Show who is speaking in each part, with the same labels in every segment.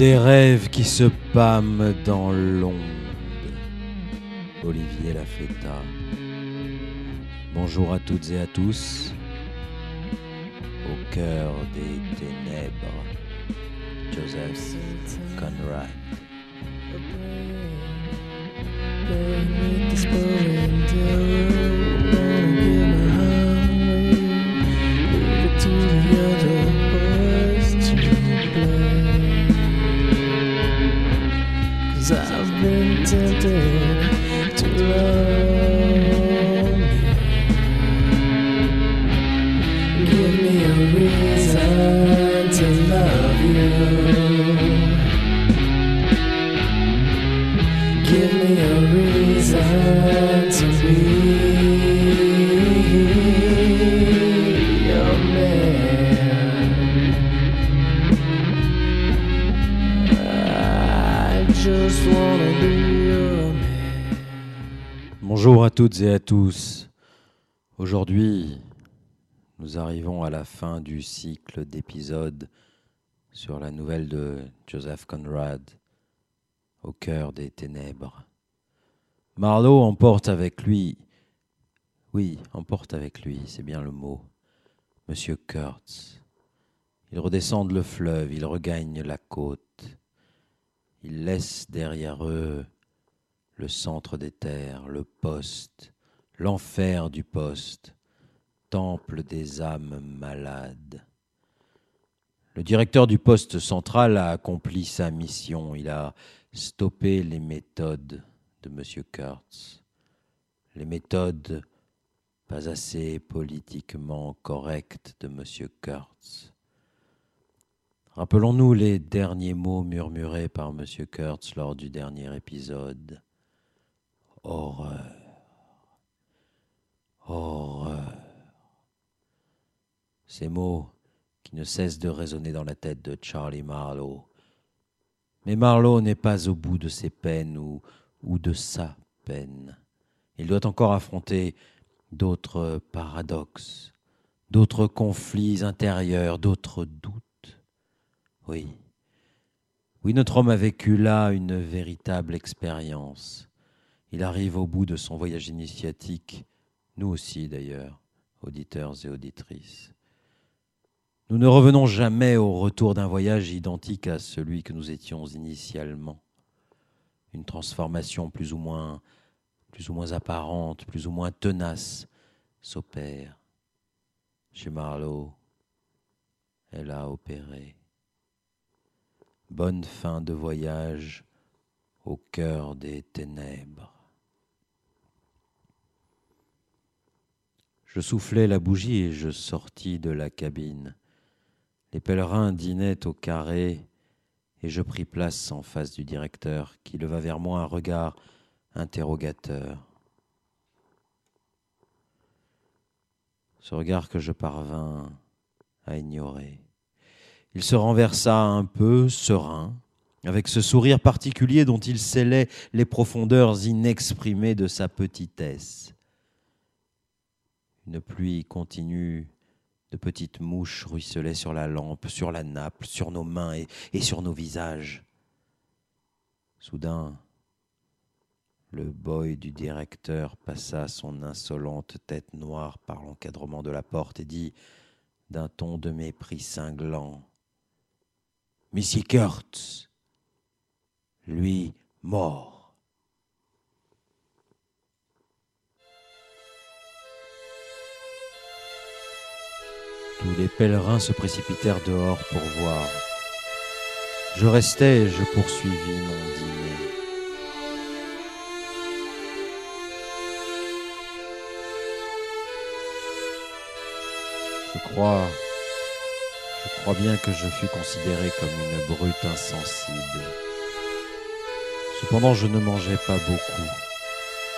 Speaker 1: Des rêves qui se pâment dans l'onde. Olivier Lafetta. Bonjour à toutes et à tous. Au cœur des ténèbres, Joseph Conrad. Toutes et à tous. Aujourd'hui, nous arrivons à la fin du cycle d'épisodes sur la nouvelle de Joseph Conrad, Au cœur des ténèbres. Marlowe emporte avec lui, oui, emporte avec lui, c'est bien le mot, Monsieur Kurtz. Ils redescendent le fleuve, ils regagnent la côte. Ils laissent derrière eux le centre des terres, le poste, l'enfer du poste, temple des âmes malades. Le directeur du poste central a accompli sa mission. Il a stoppé les méthodes de M. Kurtz. Les méthodes pas assez politiquement correctes de M. Kurtz. Rappelons-nous les derniers mots murmurés par M. Kurtz lors du dernier épisode. Horreur. Horreur. Ces mots qui ne cessent de résonner dans la tête de Charlie Marlowe. Mais Marlowe n'est pas au bout de ses peines ou, ou de sa peine. Il doit encore affronter d'autres paradoxes, d'autres conflits intérieurs, d'autres doutes. Oui. Oui, notre homme a vécu là une véritable expérience. Il arrive au bout de son voyage initiatique, nous aussi d'ailleurs, auditeurs et auditrices. Nous ne revenons jamais au retour d'un voyage identique à celui que nous étions initialement. Une transformation plus ou moins, apparente, plus ou moins tenace s'opère. Chez Marlowe, elle a opéré. Bonne fin de voyage au cœur des ténèbres. Je soufflai la bougie et je sortis de la cabine. Les pèlerins dînaient au carré et je pris place en face du directeur qui leva vers moi un regard interrogateur. Ce regard que je parvins à ignorer. Il se renversa un peu, serein, avec ce sourire particulier dont il scellait les profondeurs inexprimées de sa petitesse. Une pluie continue de petites mouches ruisselaient sur la lampe, sur la nappe, sur nos mains et, et sur nos visages. Soudain, le boy du directeur passa son insolente tête noire par l'encadrement de la porte et dit d'un ton de mépris cinglant Monsieur Kurtz, lui mort. Tous les pèlerins se précipitèrent dehors pour voir. Je restai et je poursuivis mon dîner. Je crois, je crois bien que je fus considéré comme une brute insensible. Cependant, je ne mangeais pas beaucoup.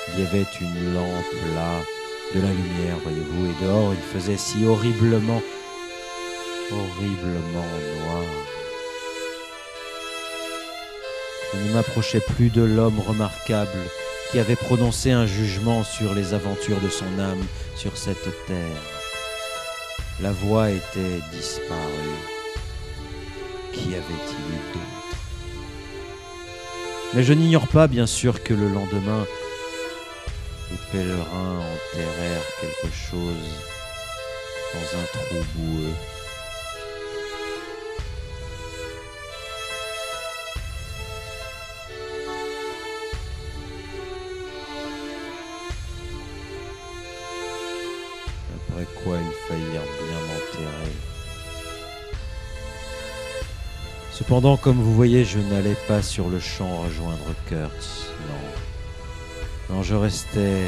Speaker 1: Il y avait une lampe là, de la lumière, voyez-vous, et dehors il faisait si horriblement, horriblement noir. Je ne m'approchais plus de l'homme remarquable qui avait prononcé un jugement sur les aventures de son âme sur cette terre. La voix était disparue. Qui avait-il d'autre? Mais je n'ignore pas, bien sûr, que le lendemain, les pèlerins enterrèrent quelque chose dans un trou boueux. Après quoi ils faillirent bien m'enterrer. Cependant, comme vous voyez, je n'allais pas sur le champ rejoindre Kurtz, non. Non, je restais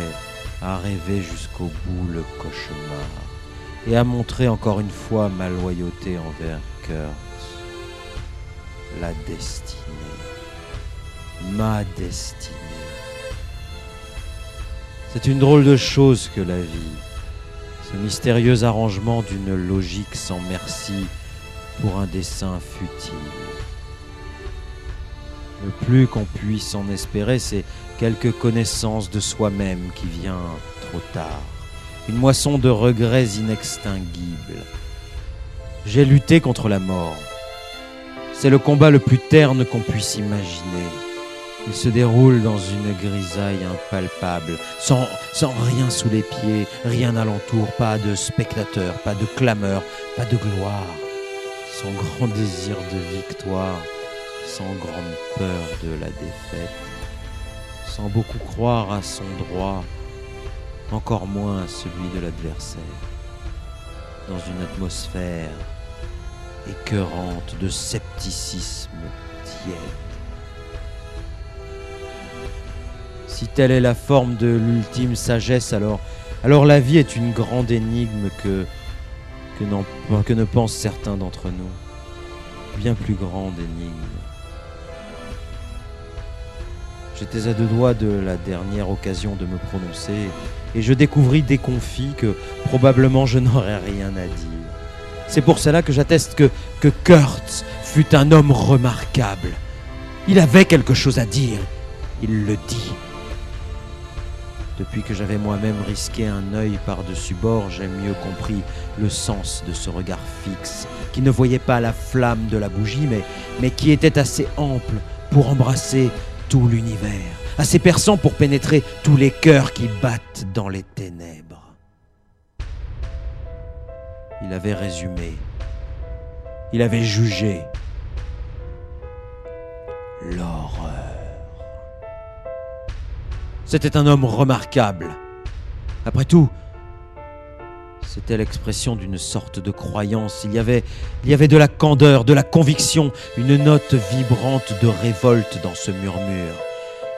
Speaker 1: à rêver jusqu'au bout le cauchemar et à montrer encore une fois ma loyauté envers Kurtz. La destinée. Ma destinée. C'est une drôle de chose que la vie. Ce mystérieux arrangement d'une logique sans merci pour un dessin futile. Le plus qu'on puisse en espérer, c'est quelque connaissance de soi-même qui vient trop tard. Une moisson de regrets inextinguibles. J'ai lutté contre la mort. C'est le combat le plus terne qu'on puisse imaginer. Il se déroule dans une grisaille impalpable, sans, rien sous les pieds, rien alentour, pas de spectateurs, pas de clameurs, pas de gloire, sans grand désir de victoire, sans grande peur de la défaite, sans beaucoup croire à son droit, encore moins à celui de l'adversaire, dans une atmosphère écœurante de scepticisme tiède. Si telle est la forme de l'ultime sagesse, alors, la vie est une grande énigme que ne pensent certains d'entre nous. Bien plus grande énigme. J'étais à deux doigts de la dernière occasion de me prononcer et je découvris déconfit que probablement je n'aurais rien à dire. C'est pour cela que j'atteste que, que Kurtz fut un homme remarquable. Il avait quelque chose à dire. Il le dit. Depuis que j'avais moi-même risqué un œil par-dessus bord, j'ai mieux compris le sens de ce regard fixe, qui ne voyait pas la flamme de la bougie, mais, mais qui était assez ample pour embrasser tout l'univers, assez perçant pour pénétrer tous les cœurs qui battent dans les ténèbres. Il avait résumé, il avait jugé l'horreur. C'était un homme remarquable. Après tout, c'était l'expression d'une sorte de croyance. Il y, avait, il y avait de la candeur, de la conviction, une note vibrante de révolte dans ce murmure.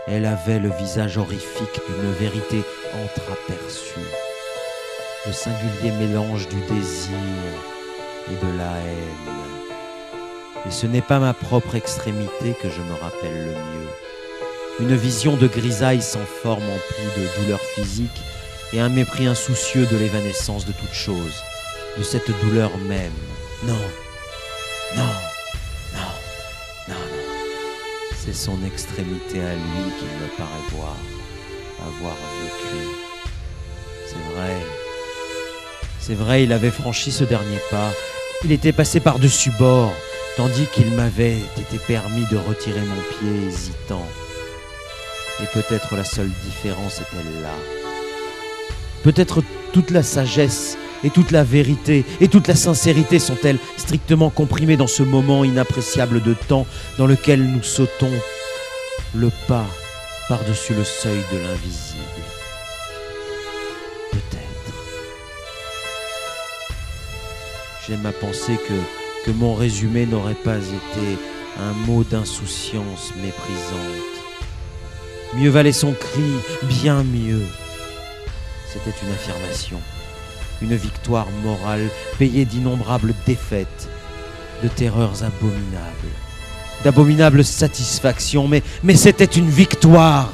Speaker 1: Elle avait le visage horrifique d'une vérité entreaperçue. Le singulier mélange du désir et de la haine. Et ce n'est pas ma propre extrémité que je me rappelle le mieux. Une vision de grisaille sans forme emplie de douleur physique et un mépris insoucieux de l'évanescence de toute chose, de cette douleur même. Non, non, non, non, non. C'est son extrémité à lui qu'il me paraît voir, avoir vécu. C'est vrai. C'est vrai, il avait franchi ce dernier pas. Il était passé par-dessus bord, tandis qu'il m'avait été permis de retirer mon pied hésitant. Et peut-être la seule différence est-elle là. Peut-être toute la sagesse et toute la vérité et toute la sincérité sont-elles strictement comprimées dans ce moment inappréciable de temps dans lequel nous sautons le pas par-dessus le seuil de l'invisible. Peut-être. J'aime à penser que, que mon résumé n'aurait pas été un mot d'insouciance méprisante. Mieux valait son cri, bien mieux. C'était une affirmation, une victoire morale payée d'innombrables défaites, de terreurs abominables, d'abominables satisfactions, mais, c'était une victoire.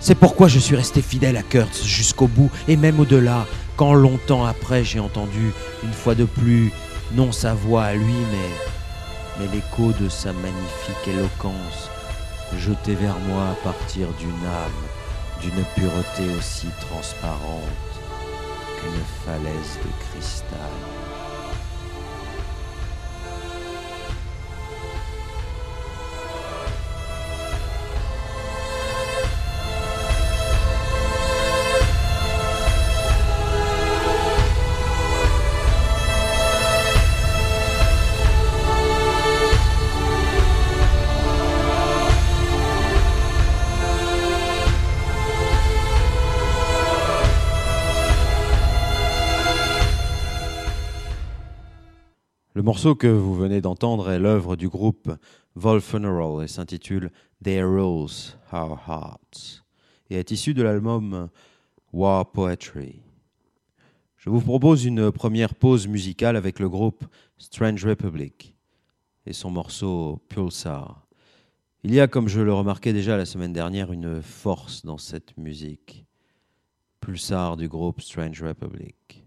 Speaker 1: C'est pourquoi je suis resté fidèle à Kurtz jusqu'au bout et même au-delà, quand longtemps après j'ai entendu une fois de plus, non sa voix à lui, mais, mais l'écho de sa magnifique éloquence jeté vers moi à partir d'une âme d'une pureté aussi transparente qu'une falaise de cristal. Morceau que vous venez d'entendre est l'œuvre du groupe Vol Funeral et s'intitule Their Rules, Our Hearts et est issu de l'album War Poetry. Je vous propose une première pause musicale avec le groupe Strange Republic et son morceau Pulsar. Il y a, comme je le remarquais déjà la semaine dernière, une force dans cette musique. Pulsar du groupe Strange Republic.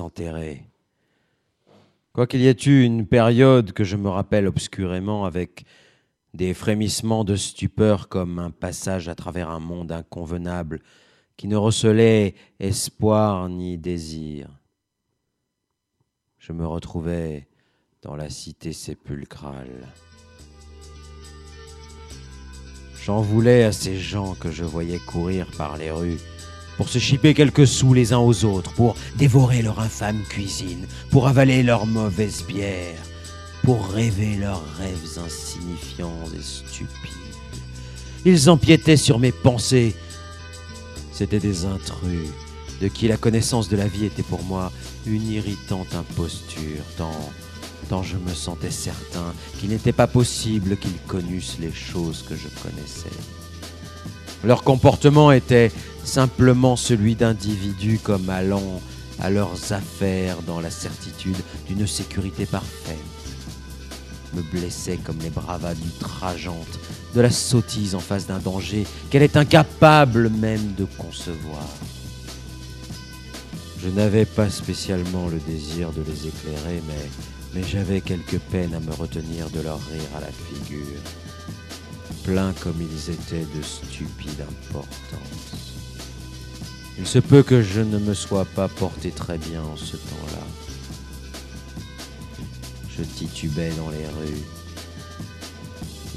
Speaker 1: Enterré. Quoiqu'il y ait eu une période que je me rappelle obscurément avec des frémissements de stupeur comme un passage à travers un monde inconvenable qui ne recelait espoir ni désir. Je me retrouvais dans la cité sépulcrale. J'en voulais à ces gens que je voyais courir par les rues pour se chipper quelques sous les uns aux autres, pour dévorer leur infâme cuisine, pour avaler leur mauvaise bière, pour rêver leurs rêves insignifiants et stupides. Ils empiétaient sur mes pensées. C'étaient des intrus, de qui la connaissance de la vie était pour moi une irritante imposture, tant, tant je me sentais certain qu'il n'était pas possible qu'ils connussent les choses que je connaissais. Leur comportement était simplement celui d'individus comme allant à leurs affaires dans la certitude d'une sécurité parfaite. Me blessait comme les bravades outrageantes de la sottise en face d'un danger qu'elle est incapable même de concevoir. Je n'avais pas spécialement le désir de les éclairer, mais, mais j'avais quelque peine à me retenir de leur rire à la figure, pleins comme ils étaient de stupide importance. Il se peut que je ne me sois pas porté très bien en ce temps-là. Je titubais dans les rues.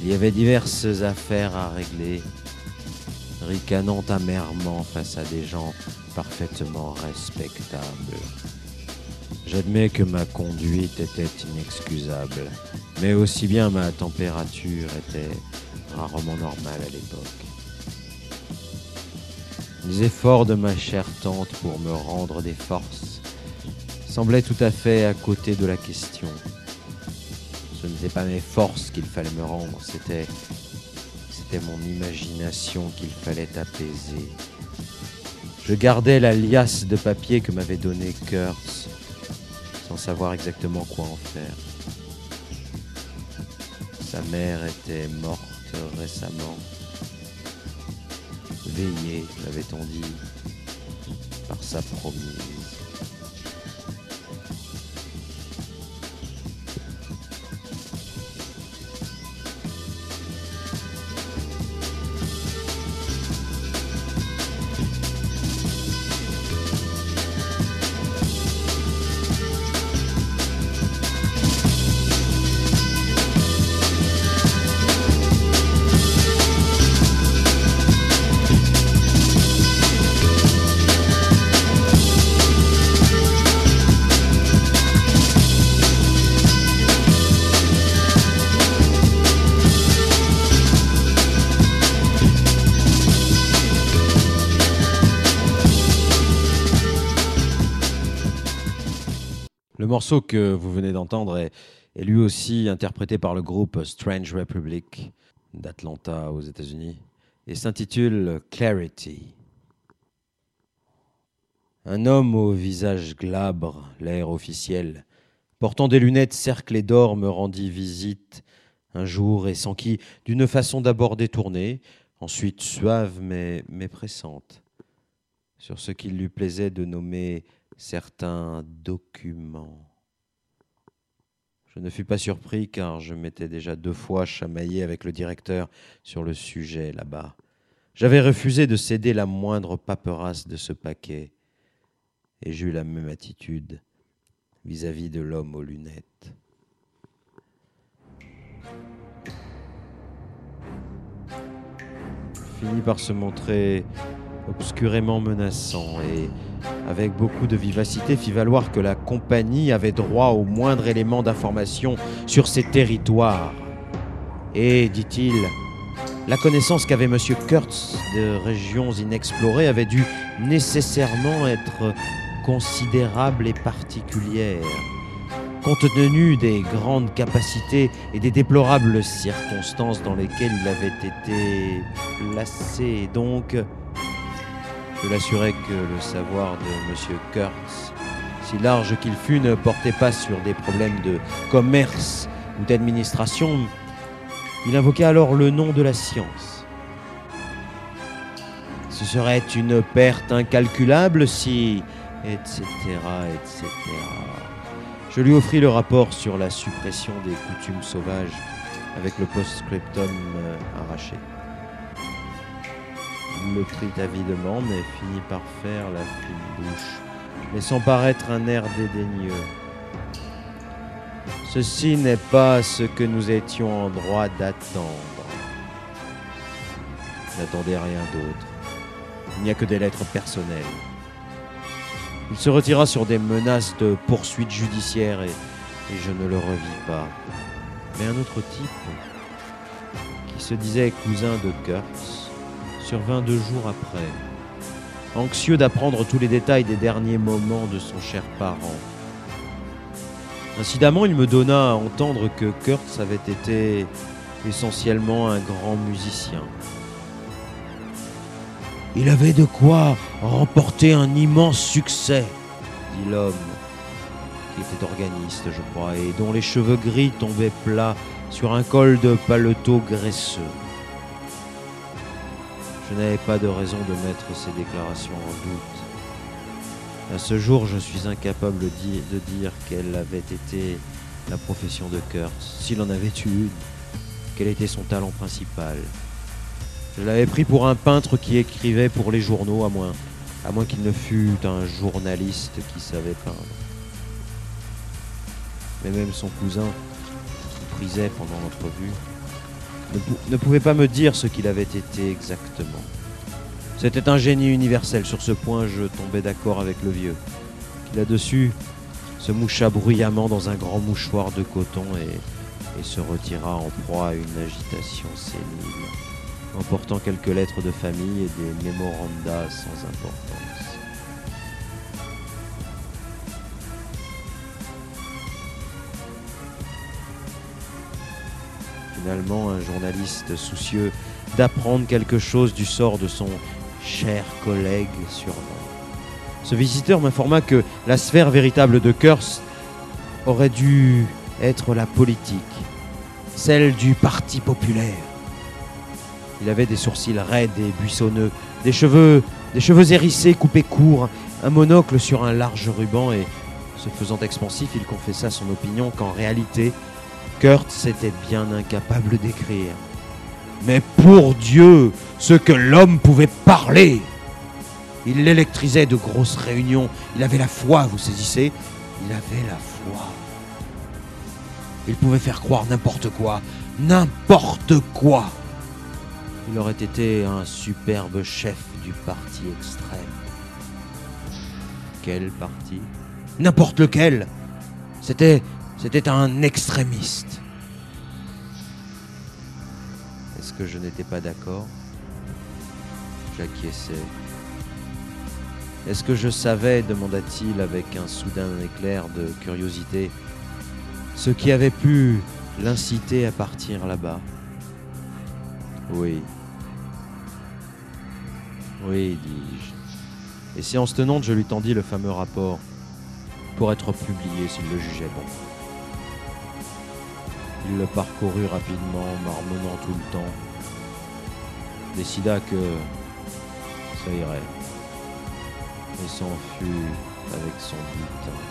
Speaker 1: Il y avait diverses affaires à régler, ricanant amèrement face à des gens parfaitement respectables. J'admets que ma conduite était inexcusable, mais aussi bien ma température était rarement normale à l'époque. Les efforts de ma chère tante pour me rendre des forces semblait tout à fait à côté de la question. Ce n'était pas mes forces qu'il fallait me rendre, c'était c'était mon imagination qu'il fallait apaiser. Je gardais la liasse de papier que m'avait donné Kurtz, sans savoir exactement quoi en faire. Sa mère était morte récemment. Veillée, m'avait-on dit, par sa promise. Que vous venez d'entendre est, lui aussi interprété par le groupe Strange Republic d'Atlanta aux États-Unis et s'intitule Clarity. Un homme au visage glabre, l'air officiel, portant des lunettes cerclées d'or, me rendit visite un jour et sans qui, d'une façon d'abord détournée, ensuite suave mais, mais pressante, sur ce qu'il lui plaisait de nommer certains documents. Je ne fus pas surpris car je m'étais déjà deux fois chamaillé avec le directeur sur le sujet là-bas. J'avais refusé de céder la moindre paperasse de ce paquet et j'eus la même attitude vis-à-vis de l'homme aux lunettes. Finit par se montrer obscurément menaçant et, avec beaucoup de vivacité, fit valoir que la compagnie avait droit au moindre élément d'information sur ses territoires. Et, dit-il, la connaissance qu'avait M. Kurtz de régions inexplorées avait dû nécessairement être considérable et particulière. Compte tenu des grandes capacités et des déplorables circonstances dans lesquelles il avait été placé, donc je l'assurais que le savoir de M. Kurtz, si large qu'il fût, ne portait pas sur des problèmes de commerce ou d'administration. Il invoqua alors le nom de la science. Ce serait une perte incalculable si... etc. etc. Je lui offris le rapport sur la suppression des coutumes sauvages avec le post-scriptum euh, arraché. Le prit avidement, mais finit par faire la fine bouche, laissant paraître un air dédaigneux. Ceci n'est pas ce que nous étions en droit d'attendre. N'attendez rien d'autre. Il n'y a que des lettres personnelles. Il se retira sur des menaces de poursuites judiciaires et, et je ne le revis pas. Mais un autre type, qui se disait cousin de Kurtz, survint deux jours après, anxieux d'apprendre tous les détails des derniers moments de son cher parent. Incidemment, il me donna à entendre que Kurtz avait été essentiellement un grand musicien. Il avait de quoi remporter un immense succès, dit l'homme, qui était organiste, je crois, et dont les cheveux gris tombaient plats sur un col de paletot graisseux. Je n'avais pas de raison de mettre ces déclarations en doute. À ce jour, je suis incapable de dire quelle avait été la profession de Kurtz, s'il en avait eu une, quel était son talent principal? Je l'avais pris pour un peintre qui écrivait pour les journaux, à moins, à moins qu'il ne fût un journaliste qui savait peindre. Mais même son cousin, qui prisait pendant l'entrevue, ne pouvait pas me dire ce qu'il avait été exactement. C'était un génie universel, sur ce point je tombais d'accord avec le vieux, qui là-dessus se moucha bruyamment dans un grand mouchoir de coton et, se retira en proie à une agitation sénile emportant quelques lettres de famille et des mémorandas sans importance. Un journaliste soucieux d'apprendre quelque chose du sort de son cher collègue surnomme. Ce visiteur m'informa que la sphère véritable de Kurz aurait dû être la politique, celle du Parti populaire. Il avait des sourcils raides et buissonneux, des cheveux, des cheveux hérissés coupés courts, un monocle sur un large ruban et, se faisant expansif, il confessa son opinion qu'en réalité, Kurtz était bien incapable d'écrire. Mais pour Dieu, ce que l'homme pouvait parler Il l'électrisait de grosses réunions, il avait la foi, vous saisissez Il avait la foi. Il pouvait faire croire n'importe quoi, n'importe quoi. Il aurait été un superbe chef du parti extrême. Quel parti? N'importe lequel. C'était c'était un extrémiste. Est-ce que je n'étais pas d'accord? J'acquiesçais. Est-ce que je savais, demanda-t-il avec un soudain éclair de curiosité, ce qui avait pu l'inciter à partir là-bas? Oui. Oui, dis-je. Et séance tenante, je lui tendis le fameux rapport pour être publié s'il le jugeait bon. Il le parcourut rapidement, marmonnant tout le temps. Décida que ça irait. Et s'en fut avec son but.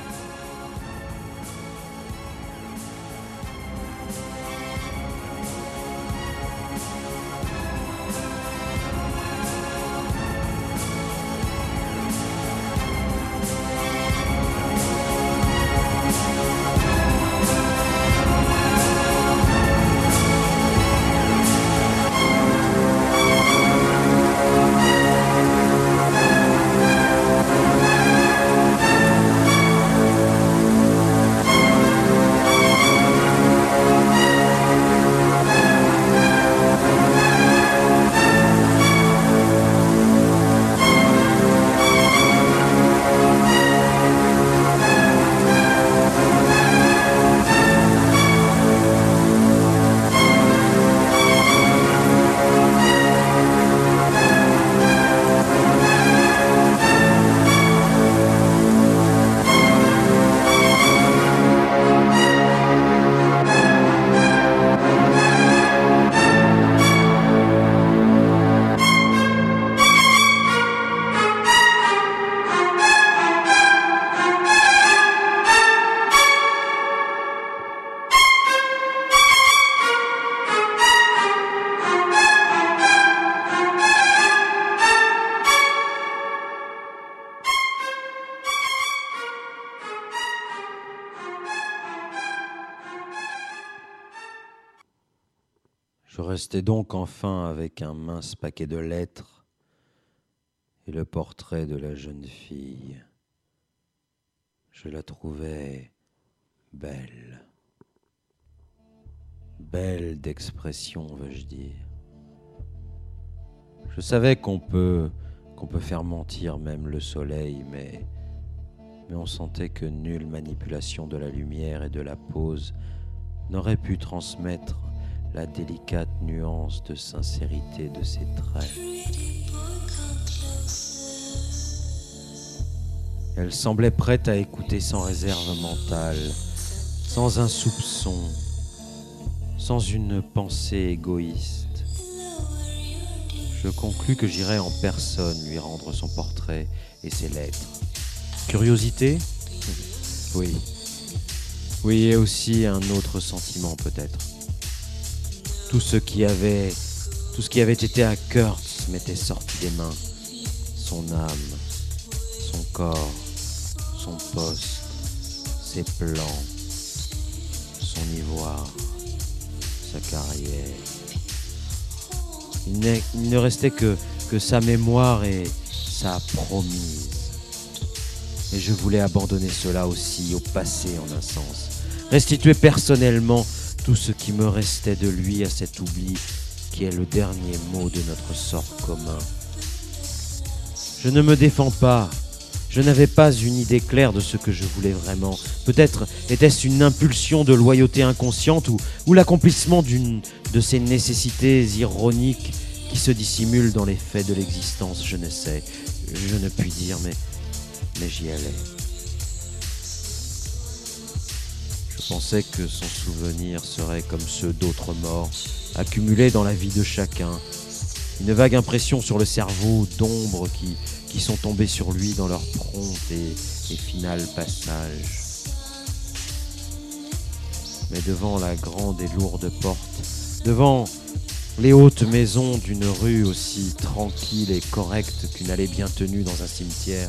Speaker 1: Je restai donc enfin avec un mince paquet de lettres et le portrait de la jeune fille. Je la trouvais belle. Belle d'expression, veux-je dire. Je savais qu'on peut qu'on peut faire mentir même le soleil, mais on sentait que nulle manipulation de la lumière et de la pose n'aurait pu transmettre la délicate nuance de sincérité de ses traits. Elle semblait prête à écouter sans réserve mentale, sans un soupçon, sans une pensée égoïste. Je conclus que j'irais en personne lui rendre son portrait et ses lettres. Curiosité? Oui. Oui, et aussi un autre sentiment peut-être. Tout ce qui avait, été à Kurtz m'était sorti des mains. Son âme, son corps, son poste, ses plans, son ivoire, sa carrière. Il, ne restait que sa mémoire et sa promise. Et je voulais abandonner cela aussi au passé en un sens. Restituer personnellement tout ce qui me restait de lui à cet oubli qui est le dernier mot de notre sort commun. Je ne me défends pas, Je n'avais pas une idée claire de ce que je voulais vraiment. Peut-être était-ce une impulsion de loyauté inconsciente ou, l'accomplissement d'une de ces nécessités ironiques qui se dissimulent dans les faits de l'existence, je ne sais. Je ne puis dire, mais j'y allais. Je pensais que son souvenir serait comme ceux d'autres morts, accumulés dans la vie de chacun. Une vague impression sur le cerveau d'ombres qui, qui sont tombées sur lui dans leur prompt et, et final passage. Mais devant la grande et lourde porte, devant les hautes maisons d'une rue aussi tranquille et correcte qu'une allée bien tenue dans un cimetière,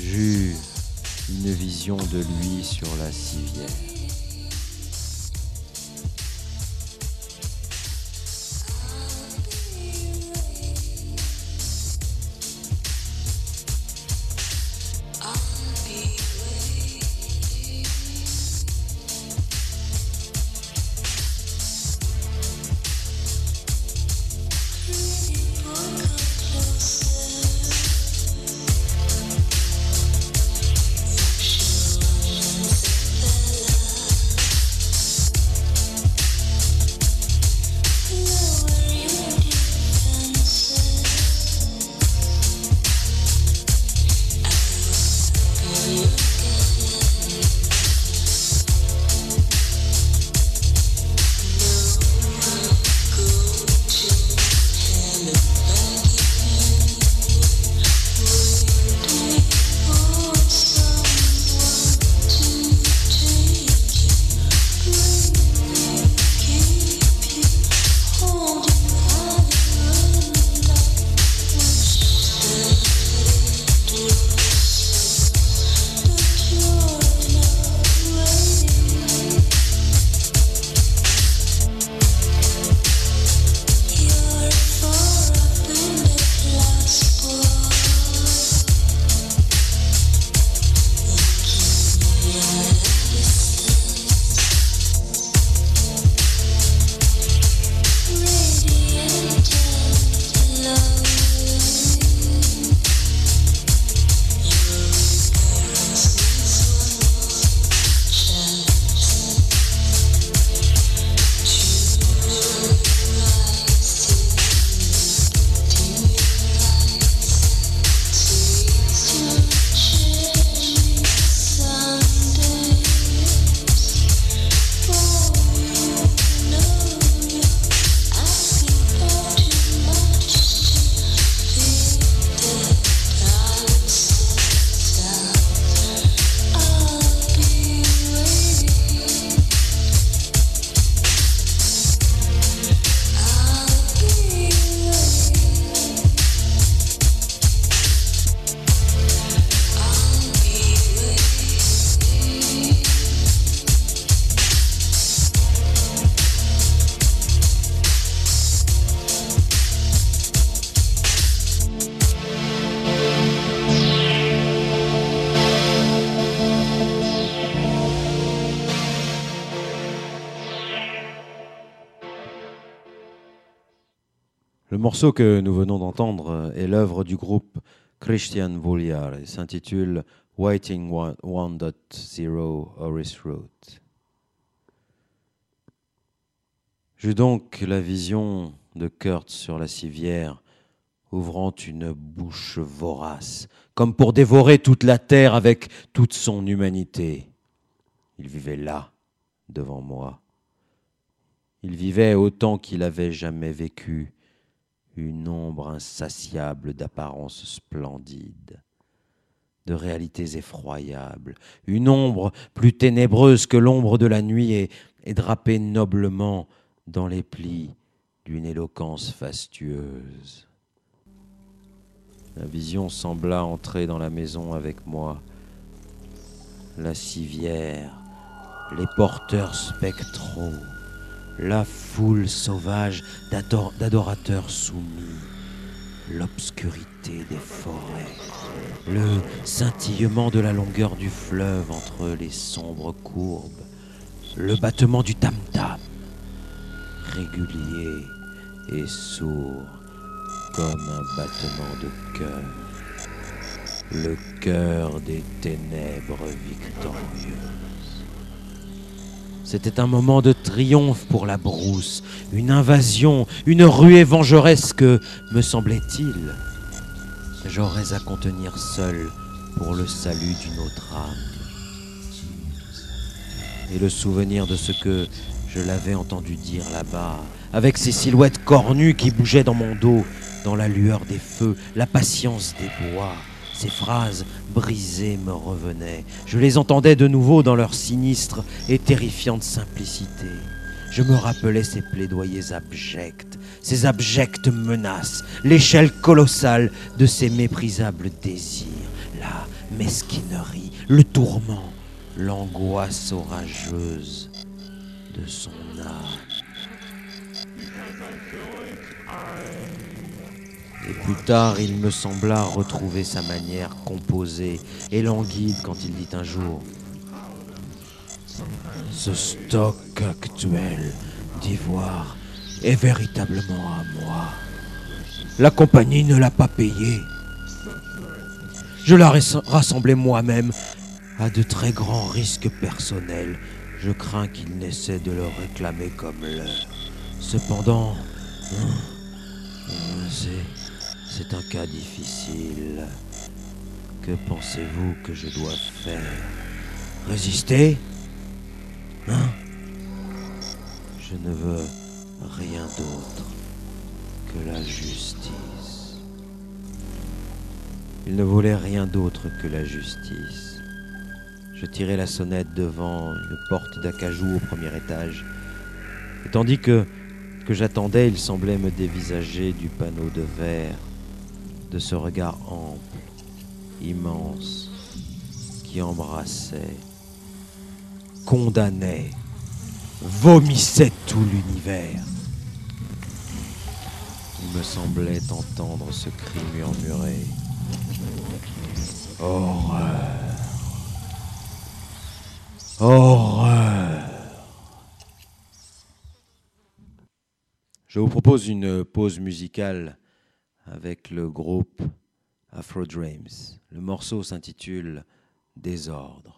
Speaker 1: j'eus une vision de lui sur la civière. Morceau que nous venons d'entendre est l'œuvre du groupe Christian Vouliar et s'intitule Waiting 1.0 Horace Road. J'eus donc la vision de Kurt sur la civière, ouvrant une bouche vorace, comme pour dévorer toute la terre avec toute son humanité. Il vivait là, devant moi. Il vivait autant qu'il avait jamais vécu, une ombre insatiable d'apparence splendide, de réalités effroyables, une ombre plus ténébreuse que l'ombre de la nuit et, et drapée noblement dans les plis d'une éloquence fastueuse. La vision sembla entrer dans la maison avec moi. La civière, les porteurs spectraux, la foule sauvage d'adorateurs soumis, l'obscurité des forêts, le scintillement de la longueur du fleuve entre les sombres courbes, le battement du tam-tam, régulier et sourd comme un battement de cœur. le cœur des ténèbres victorieuses. C'était un moment de triomphe pour la brousse, une invasion, une ruée vengeresque, me semblait-il. J'aurais à contenir seul pour le salut d'une autre âme. Et le souvenir de ce que je l'avais entendu dire là-bas, avec ces silhouettes cornues qui bougeaient dans mon dos, dans la lueur des feux, la patience des bois, ces phrases brisées me revenaient. Je les entendais de nouveau dans leur sinistre et terrifiante simplicité. Je me rappelais ces plaidoyers abjects, ces abjectes menaces, l'échelle colossale de ces méprisables désirs, la mesquinerie, le tourment, l'angoisse orageuse de son Et plus tard, il me sembla retrouver sa manière composée et languide quand il dit un jour Ce stock actuel d'ivoire est véritablement à moi. La compagnie ne l'a pas payé. Je l'ai rassemblé moi-même à de très grands risques personnels. Je crains qu'il n'essaie de le réclamer comme leur. Cependant, hein, c'est c'est un cas difficile. Que pensez-vous que je dois faire? Résister? Hein? Je ne veux rien d'autre que la justice. Il ne voulait rien d'autre que la justice. Je tirai la sonnette devant une porte d'acajou au premier étage. Et tandis que, que j'attendais, il semblait me dévisager du panneau de verre de ce regard ample, immense, qui embrassait, condamnait, vomissait tout l'univers. Il me semblait entendre ce cri murmuré. Horreur. Horreur. Je vous propose une pause musicale avec le groupe Afro Dreams. Le morceau s'intitule Désordre.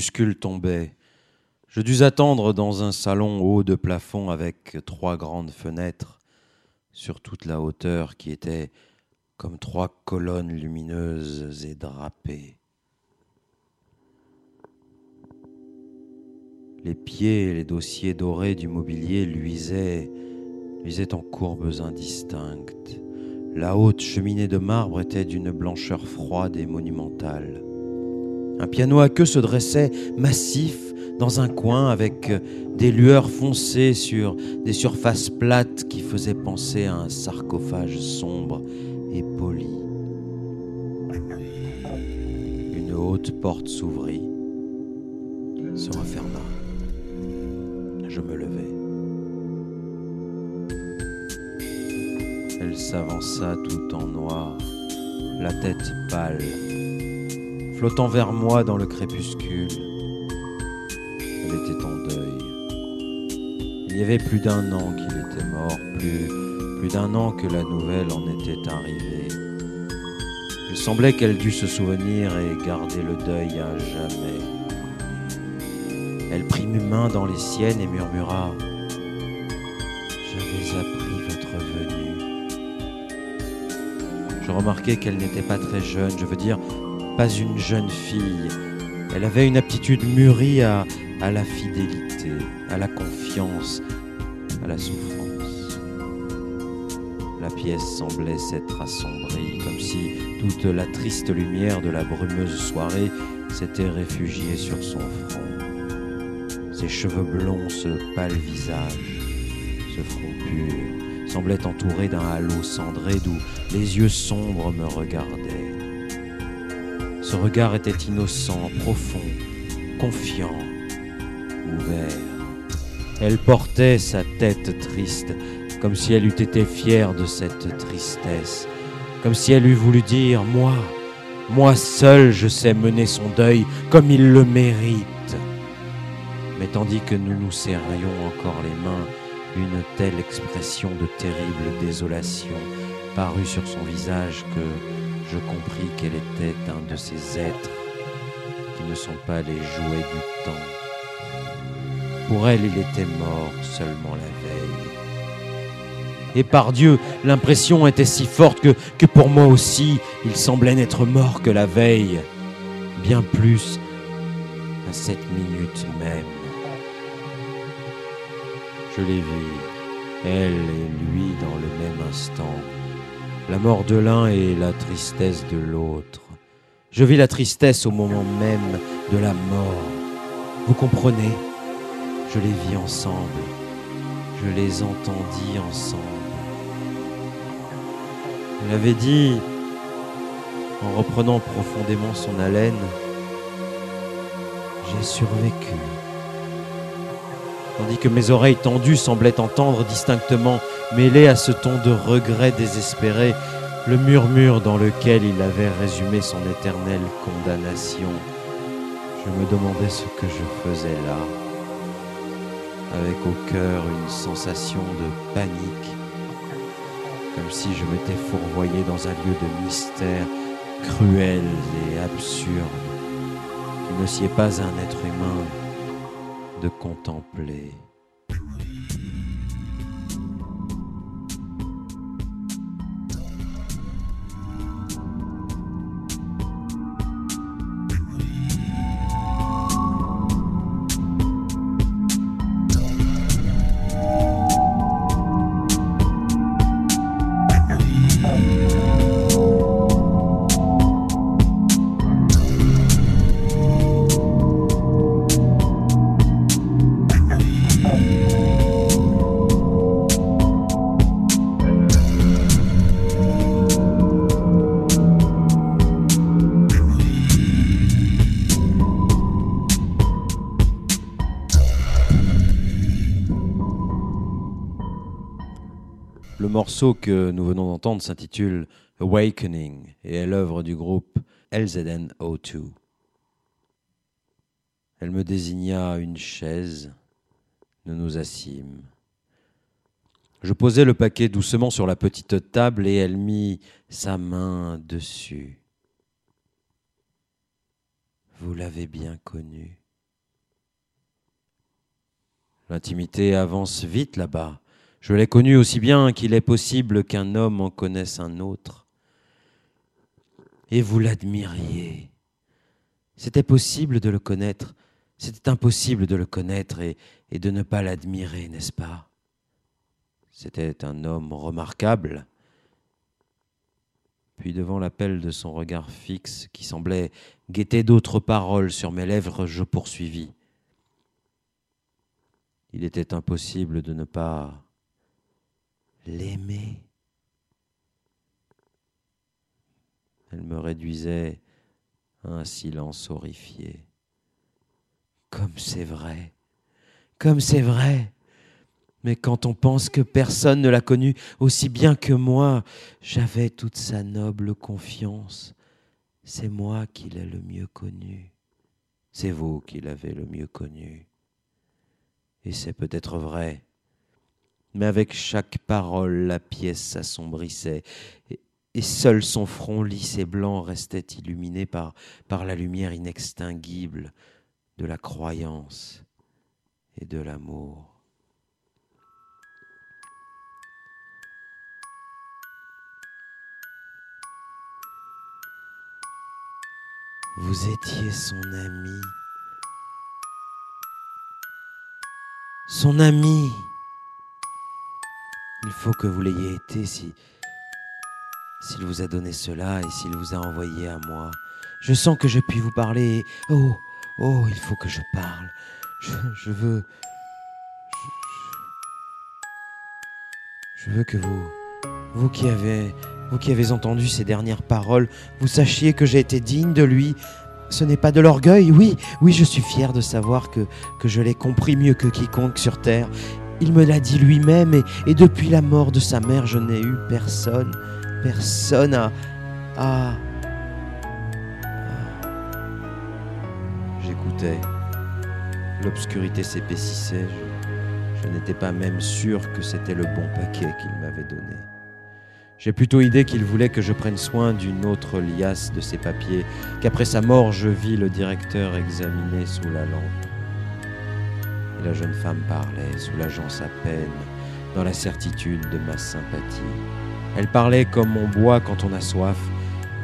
Speaker 1: Crépuscule tombait. Je dus attendre dans un salon haut de plafond avec trois grandes fenêtres sur toute la hauteur qui était comme trois colonnes lumineuses et drapées. Les pieds et les dossiers dorés du mobilier luisaient, luisaient en courbes indistinctes. La haute cheminée de marbre était d'une blancheur froide et monumentale. Un piano à queue se dressait massif dans un coin avec des lueurs foncées sur des surfaces plates qui faisaient penser à un sarcophage sombre et poli. Une haute porte s'ouvrit, se referma. Je me levai. Elle s'avança tout en noir, la tête pâle flottant vers moi dans le crépuscule. Elle était en deuil. Il y avait plus d'un an qu'il était mort, plus, d'un an que la nouvelle en était arrivée. Il semblait qu'elle dût se souvenir et garder le deuil à jamais. Elle prit mes mains dans les siennes et murmura J'avais appris votre venue. Je remarquai qu'elle n'était pas très jeune, je veux dire une jeune fille. Elle avait une aptitude mûrie à, à la fidélité, à la confiance, à la souffrance. La pièce semblait s'être assombrie, comme si toute la triste lumière de la brumeuse soirée s'était réfugiée sur son front. Ses cheveux blonds, ce pâle visage, ce front pur, semblait entouré d'un halo cendré d'où les yeux sombres me regardaient. Ce regard était innocent, profond, confiant, ouvert. Elle portait sa tête triste, comme si elle eût été fière de cette tristesse, comme si elle eût voulu dire ⁇ Moi, moi seul je sais mener son deuil comme il le mérite ⁇ Mais tandis que nous nous serrions encore les mains, une telle expression de terrible désolation parut sur son visage que je compris qu'elle était un de ces êtres qui ne sont pas les jouets du temps. Pour elle, il était mort seulement la veille. Et par Dieu, l'impression était si forte que, pour moi aussi, il semblait n'être mort que la veille, bien plus à cette minute même. Je les vis, elle et lui, dans le même instant la mort de l'un et la tristesse de l'autre. Je vis la tristesse au moment même de la mort. Vous comprenez? Je les vis ensemble. Je les entendis ensemble. Elle avait dit, en reprenant profondément son haleine, j'ai survécu. Tandis que mes oreilles tendues semblaient entendre distinctement mêlé à ce ton de regret désespéré, le murmure dans lequel il avait résumé son éternelle condamnation. Je me demandais ce que je faisais là, avec au cœur une sensation de panique, comme si je m'étais fourvoyé dans un lieu de mystère cruel et absurde, qui ne sied pas à un être humain de contempler. Que nous venons d'entendre s'intitule Awakening et est l'œuvre du groupe LZN02. Elle me désigna une chaise, nous nous assîmes. Je posai le paquet doucement sur la petite table et elle mit sa main dessus. vous l'avez bien connu. L'intimité avance vite là-bas. Je l'ai connu aussi bien qu'il est possible qu'un homme en connaisse un autre. Et vous l'admiriez. C'était possible de le connaître, c'était impossible de le connaître et, de ne pas l'admirer, n'est-ce pas? C'était un homme remarquable. Puis devant l'appel de son regard fixe qui semblait guetter d'autres paroles sur mes lèvres, je poursuivis. Il était impossible de ne pas l'aimer. Elle me réduisait à un silence horrifié. Comme c'est vrai, comme c'est vrai. Mais quand on pense que personne ne l'a connu aussi bien que moi, j'avais toute sa noble confiance. C'est moi qui l'ai le mieux connu. C'est vous qui l'avez le mieux connu. Et c'est peut-être vrai. Mais avec chaque parole, la pièce s'assombrissait, et, seul son front lisse et blanc restait illuminé par la lumière inextinguible de la croyance et de l'amour. Vous étiez son ami. Son ami. Il faut que vous l'ayez été si s'il vous a donné cela et s'il vous a envoyé à moi. Je sens que je puis vous parler. Oh, oh, il faut que je parle. Je, veux. Je, veux que vous, vous qui avez vous qui avez entendu ces dernières paroles, vous sachiez que j'ai été digne de lui. Ce n'est pas de l'orgueil, oui, oui, je suis fier de savoir que je l'ai compris mieux que quiconque sur terre. Il me l'a dit lui-même et, depuis la mort de sa mère, je n'ai eu personne, personne à... J'écoutais. L'obscurité s'épaississait. Je n'étais pas même sûr que c'était le bon paquet qu'il m'avait donné. J'ai plutôt idée qu'il voulait que je prenne soin d'une autre liasse de ses papiers, qu'après sa mort je vis le directeur examiner sous la lampe. La jeune femme parlait, soulageant sa peine, dans la certitude de ma sympathie. Elle parlait comme on boit quand on a soif.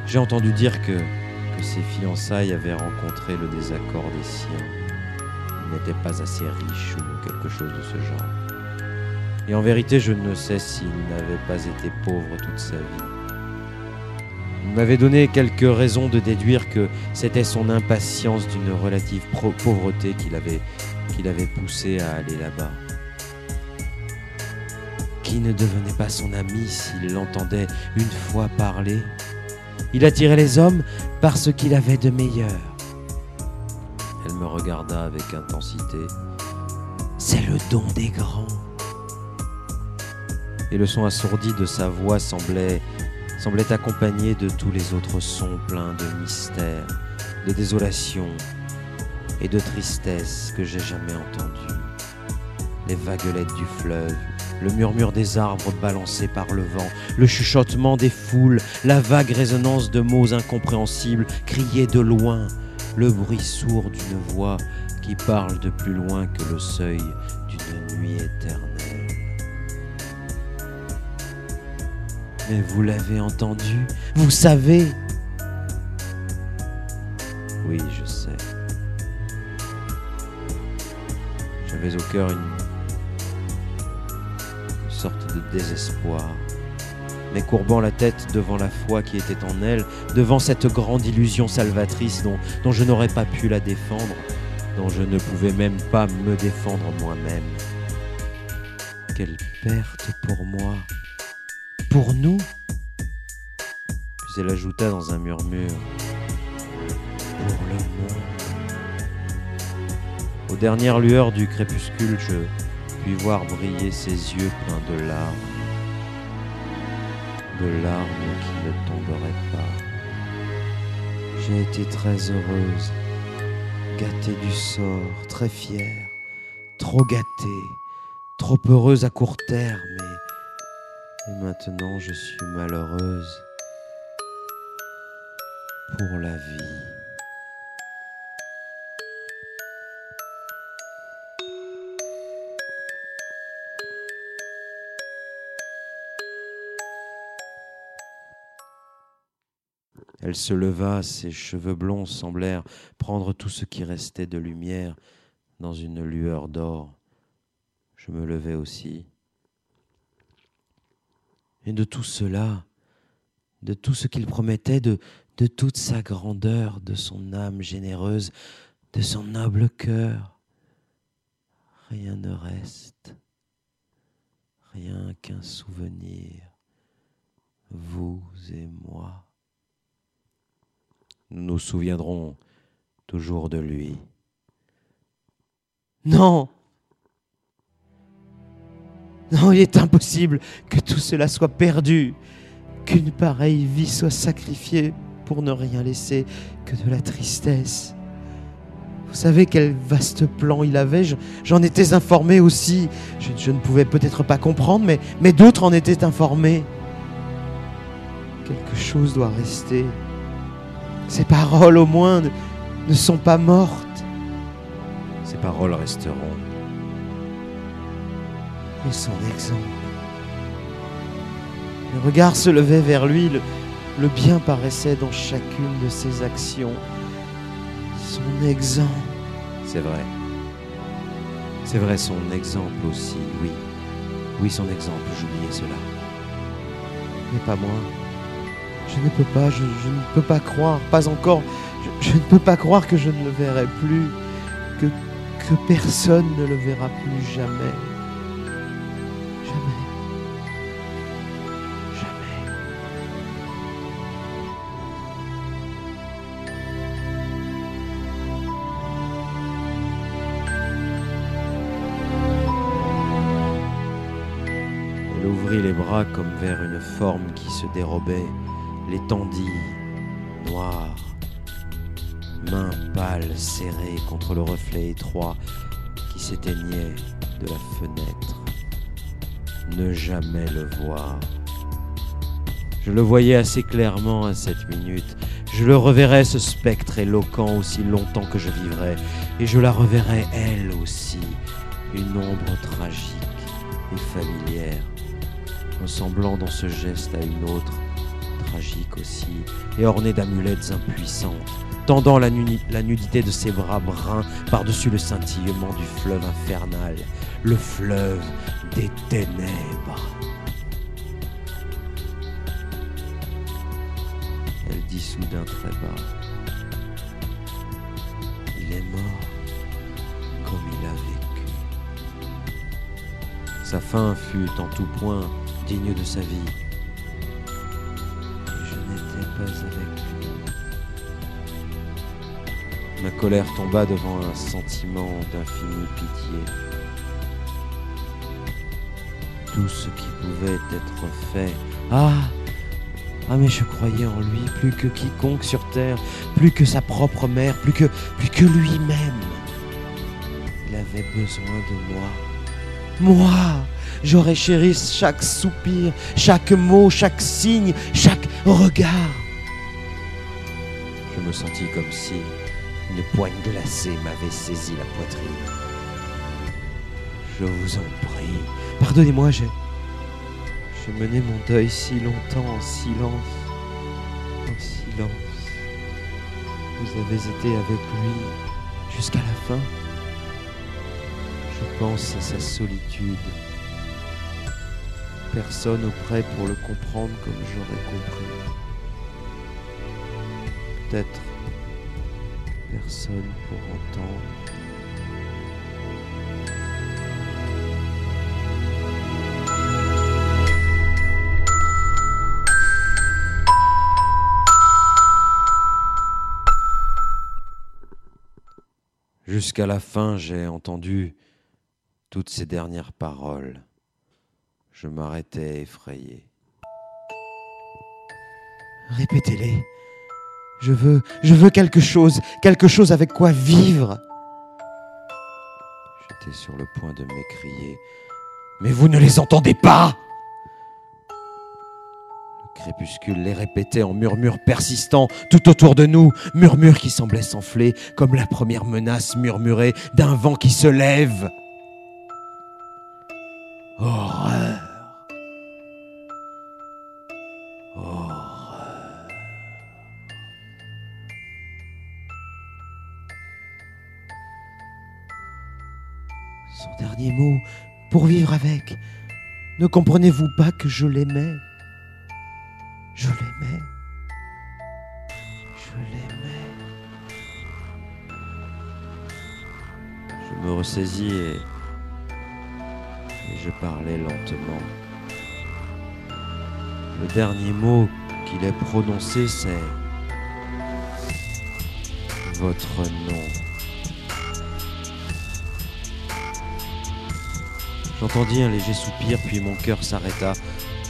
Speaker 1: J'ai entendu dire que, que ses fiançailles avaient rencontré le désaccord des siens. Il n'était pas assez riche ou quelque chose de ce genre. Et en vérité, je ne sais s'il n'avait pas été pauvre toute sa vie. Il m'avait donné quelques raisons de déduire que c'était son impatience d'une relative pauvreté qui l'avait, qui l'avait poussé à aller là-bas. Qui ne devenait pas son ami s'il l'entendait une fois parler? Il attirait les hommes parce qu'il avait de meilleurs. Elle me regarda avec intensité. C'est le don des grands et le son assourdi de sa voix semblait, semblait accompagné de tous les autres sons pleins de mystère, de désolation et de tristesse que j'ai jamais entendus. Les vaguelettes du fleuve, le murmure des arbres balancés par le vent, le chuchotement des foules, la vague résonance de mots incompréhensibles criés de loin, le bruit sourd d'une voix qui parle de plus loin que le seuil d'une nuit éternelle. Mais vous l'avez entendu? Vous savez? Oui, je sais. J'avais au cœur une... sorte de désespoir. Mais courbant la tête devant la foi qui était en elle, devant cette grande illusion salvatrice dont, dont je n'aurais pas pu la défendre, dont je ne pouvais même pas me défendre moi-même. Quelle perte pour moi pour nous Puis elle ajouta dans un murmure Pour le monde. Aux dernières lueurs du crépuscule, je puis voir briller ses yeux pleins de larmes. De larmes qui ne tomberaient pas. J'ai été très heureuse, gâtée du sort, très fière, trop gâtée, trop heureuse à court terme et maintenant je suis malheureuse pour la vie. Elle se leva, ses cheveux blonds semblèrent prendre tout ce qui restait de lumière dans une lueur d'or. Je me levai aussi. Et de tout cela, de tout ce qu'il promettait, de, de toute sa grandeur, de son âme généreuse, de son noble cœur, rien ne reste, rien qu'un souvenir, vous et moi. Nous nous souviendrons toujours de lui. Non Non, il est impossible que tout cela soit perdu, qu'une pareille vie soit sacrifiée pour ne rien laisser que de la tristesse. Vous savez quel vaste plan il avait, je- j'en étais informé aussi. Je, ne pouvais peut-être pas comprendre, mais d'autres en étaient informés. Quelque chose doit rester. Ces paroles, au moins, ne, ne sont pas mortes. Ces paroles resteront. Et son exemple. Le regard se levait vers lui, le, le bien paraissait dans chacune de ses actions. Son exemple. C'est vrai. C'est vrai, son exemple aussi, oui. Oui, son exemple, j'oubliais cela. Mais pas moi. Je ne peux pas, je, ne peux pas croire, pas encore. Je, je ne peux pas croire que je ne le verrai plus, que, que personne ne le verra plus jamais. Jamais. Jamais. Elle ouvrit les bras comme vers une forme qui se dérobait, les tendit, noire, mains pâles serrées contre le reflet étroit qui s'éteignait de la fenêtre. Ne jamais le voir. Je le voyais assez clairement à cette minute. Je le reverrai, ce spectre éloquent, aussi longtemps que je vivrai. Et je la reverrai, elle aussi, une ombre tragique et familière, ressemblant dans ce geste à une autre, tragique aussi, et ornée d'amulettes impuissantes, tendant la, nudité de ses bras bruns par-dessus le scintillement du fleuve infernal, le fleuve des ténèbres. Elle dit soudain très bas. Il est mort comme il a vécu. Sa fin fut en tout point digne de sa vie. Avec. Ma colère tomba devant un sentiment d'infinie pitié. Tout ce qui pouvait être fait. Ah Ah mais je croyais en lui plus que quiconque sur terre, plus que sa propre mère, plus que, plus que lui-même. Il avait besoin de moi. Moi, j'aurais chéri chaque soupir, chaque mot, chaque signe, chaque regard. Je me sentis comme si une poigne glacée m'avait saisi la poitrine. Je vous en prie, pardonnez-moi, j'ai... J'ai mené mon deuil si longtemps en silence, en silence. Vous avez été avec lui jusqu'à la fin. Je pense à sa solitude. Personne auprès pour le comprendre comme j'aurais compris. Peut-être personne pour entendre. Jusqu'à la fin, j'ai entendu toutes ces dernières paroles. Je m'arrêtais effrayé. Répétez-les. Je veux, je veux quelque chose, quelque chose avec quoi vivre. J'étais sur le point de m'écrier. Mais vous ne les entendez pas Le crépuscule les répétait en murmures persistants tout autour de nous, murmures qui semblaient s'enfler comme la première menace murmurée d'un vent qui se lève. Pour vivre avec. Ne comprenez-vous pas que je l'aimais? Je l'aimais. Je l'aimais. Je me ressaisis et, je parlais lentement. Le dernier mot qu'il ait prononcé, c'est votre nom. J'entendis un léger soupir, puis mon cœur s'arrêta,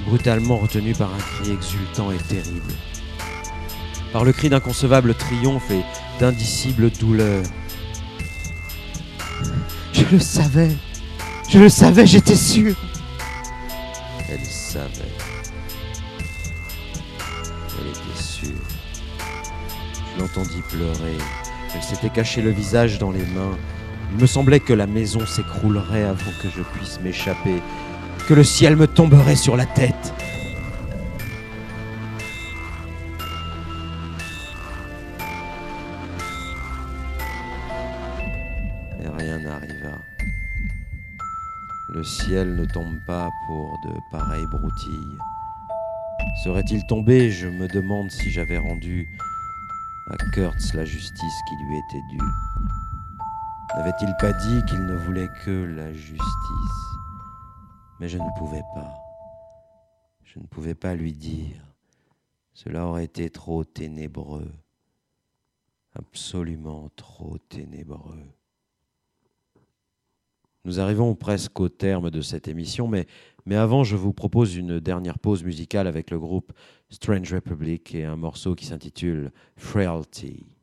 Speaker 1: brutalement retenu par un cri exultant et terrible. Par le cri d'inconcevable triomphe et d'indicible douleur. Je le savais, je le savais, j'étais sûr. Elle savait. Elle était sûre. Je l'entendis pleurer. Elle s'était caché le visage dans les mains. Il me semblait que la maison s'écroulerait avant que je puisse m'échapper, que le ciel me tomberait sur la tête. Et rien n'arriva. Le ciel ne tombe pas pour de pareilles broutilles. Serait-il tombé Je me demande si j'avais rendu à Kurtz la justice qui lui était due. N'avait-il pas dit qu'il ne voulait que la justice? Mais je ne pouvais pas. Je ne pouvais pas lui dire. Cela aurait été trop ténébreux. Absolument trop ténébreux. Nous arrivons presque au terme de cette émission, mais, avant, je vous propose une dernière pause musicale avec le groupe Strange Republic et un morceau qui s'intitule Frailty.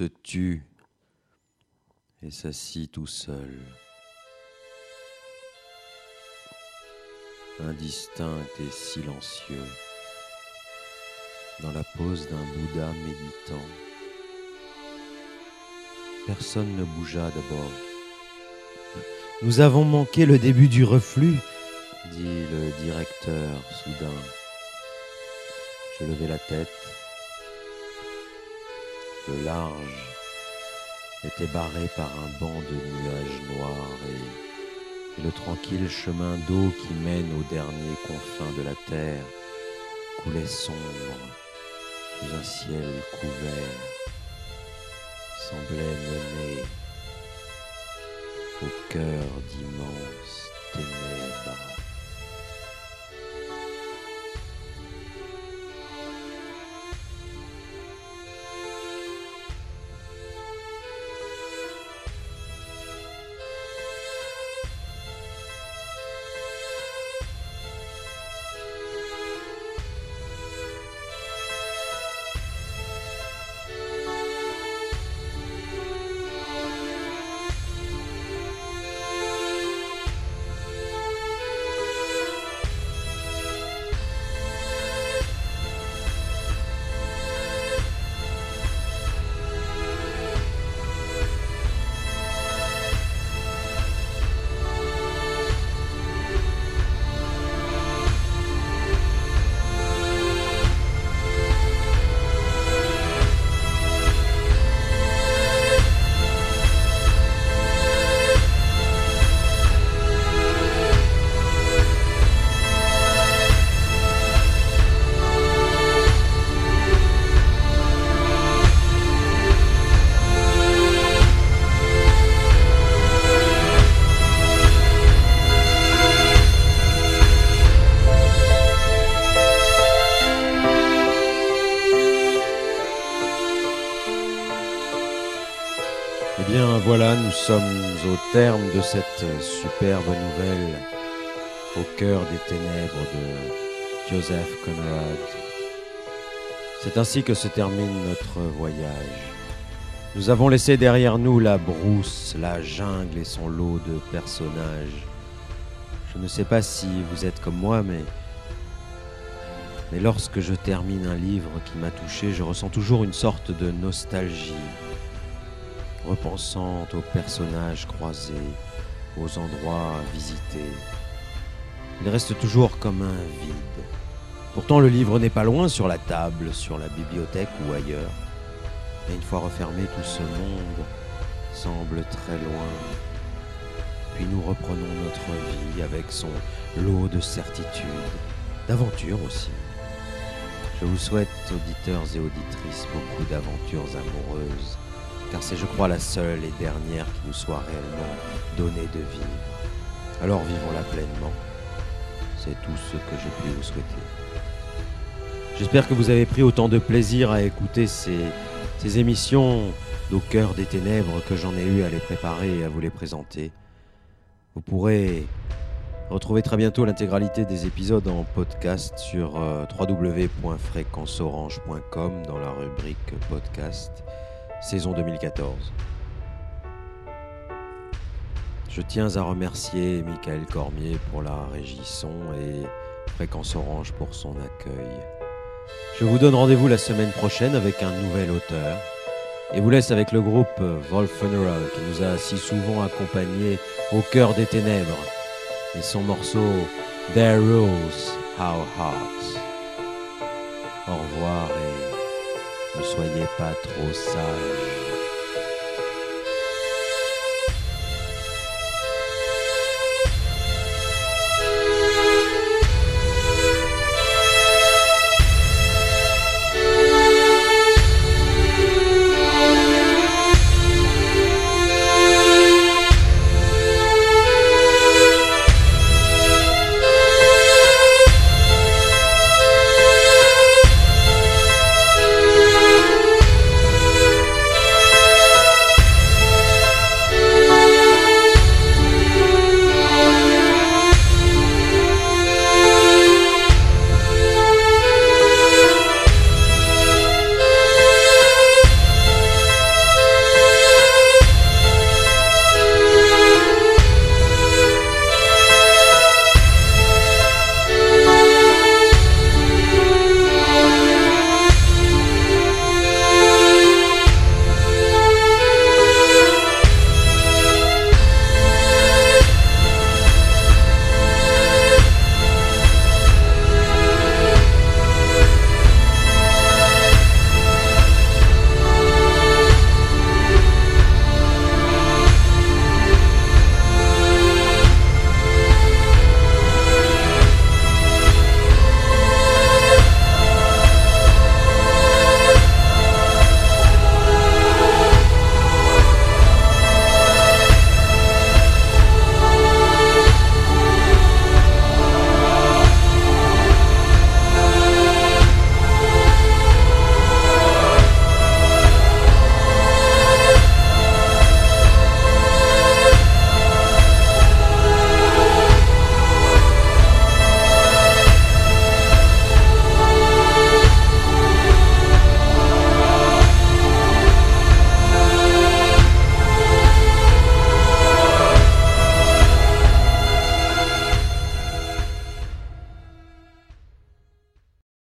Speaker 1: Se tut et s'assit tout seul, indistinct et silencieux, dans la pose d'un Bouddha méditant. Personne ne bougea d'abord. Nous avons manqué le début du reflux, dit le directeur soudain. Je levai la tête. Le large était barré par un banc de nuages noirs et, le tranquille chemin d'eau qui mène aux derniers confins de la terre coulait sombre sous un ciel couvert, semblait mener au cœur d'immenses ténèbres. Superbe nouvelle au cœur des ténèbres de Joseph Conrad. C'est ainsi que se termine notre voyage. Nous avons laissé derrière nous la brousse, la jungle et son lot de personnages. Je ne sais pas si vous êtes comme moi, mais lorsque je termine un livre qui m'a touché, je ressens toujours une sorte de nostalgie repensant aux personnages croisés, aux endroits visités. Il reste toujours comme un vide. Pourtant le livre n'est pas loin sur la table, sur la bibliothèque ou ailleurs. Et une fois refermé, tout ce monde semble très loin. Puis nous reprenons notre vie avec son lot de certitudes, d'aventures aussi. Je vous souhaite, auditeurs et auditrices, beaucoup d'aventures amoureuses car c'est, je crois, la seule et dernière qui nous soit réellement donnée de vivre. Alors vivons-la pleinement. C'est tout ce que je puis vous souhaiter. J'espère que vous avez pris autant de plaisir à écouter ces, ces émissions d'au cœur des ténèbres que j'en ai eu à les préparer et à vous les présenter. Vous pourrez retrouver très bientôt l'intégralité des épisodes en podcast sur euh, www.fréquenceorange.com dans la rubrique podcast saison 2014. Je tiens à remercier Michael Cormier pour la régie son et Fréquence Orange pour son accueil. Je vous donne rendez-vous la semaine prochaine avec un nouvel auteur et vous laisse avec le groupe Wolf Funeral qui nous a si souvent accompagnés au cœur des ténèbres et son morceau There Rules Our Hearts. Au revoir et ne soyez pas trop sages.